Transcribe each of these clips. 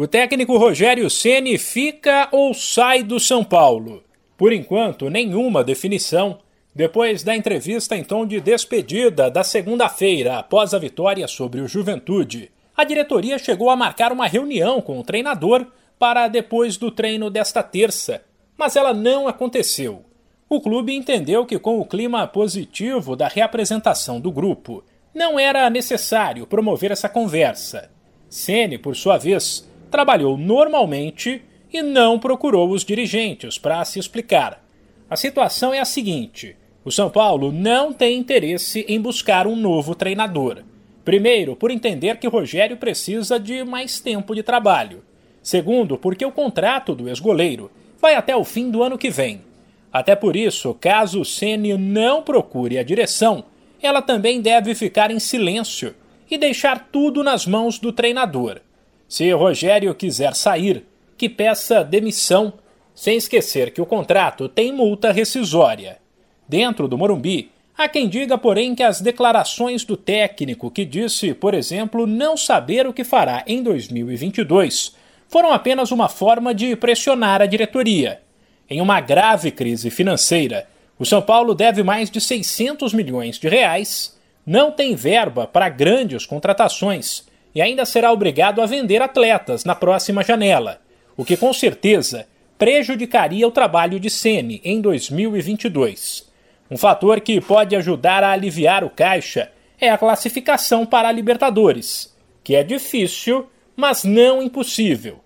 O técnico Rogério Ceni fica ou sai do São Paulo? Por enquanto, nenhuma definição. Depois da entrevista em tom de despedida da segunda-feira, após a vitória sobre o Juventude, a diretoria chegou a marcar uma reunião com o treinador para depois do treino desta terça, mas ela não aconteceu. O clube entendeu que, com o clima positivo da reapresentação do grupo, não era necessário promover essa conversa. Ceni, por sua vez, trabalhou normalmente e não procurou os dirigentes para se explicar. A situação é a seguinte: o São Paulo não tem interesse em buscar um novo treinador. Primeiro, por entender que Rogério precisa de mais tempo de trabalho. Segundo, porque o contrato do ex-goleiro vai até o fim do ano que vem. Até por isso, caso o Ceni não procure a direção, ela também deve ficar em silêncio e deixar tudo nas mãos do treinador. Se Rogério quiser sair, que peça demissão, sem esquecer que o contrato tem multa rescisória. Dentro do Morumbi, há quem diga, porém, que as declarações do técnico, que disse, por exemplo, não saber o que fará em 2022, foram apenas uma forma de pressionar a diretoria. Em uma grave crise financeira, o São Paulo deve mais de 600 milhões de reais, não tem verba para grandes contratações e ainda será obrigado a vender atletas na próxima janela, o que com certeza prejudicaria o trabalho de Ceni em 2022. Um fator que pode ajudar a aliviar o caixa é a classificação para a Libertadores, que é difícil, mas não impossível.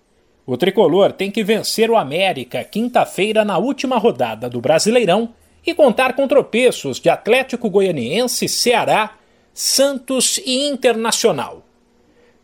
O tricolor tem que vencer o América quinta-feira na última rodada do Brasileirão e contar com tropeços de Atlético Goianiense, Ceará, Santos e Internacional.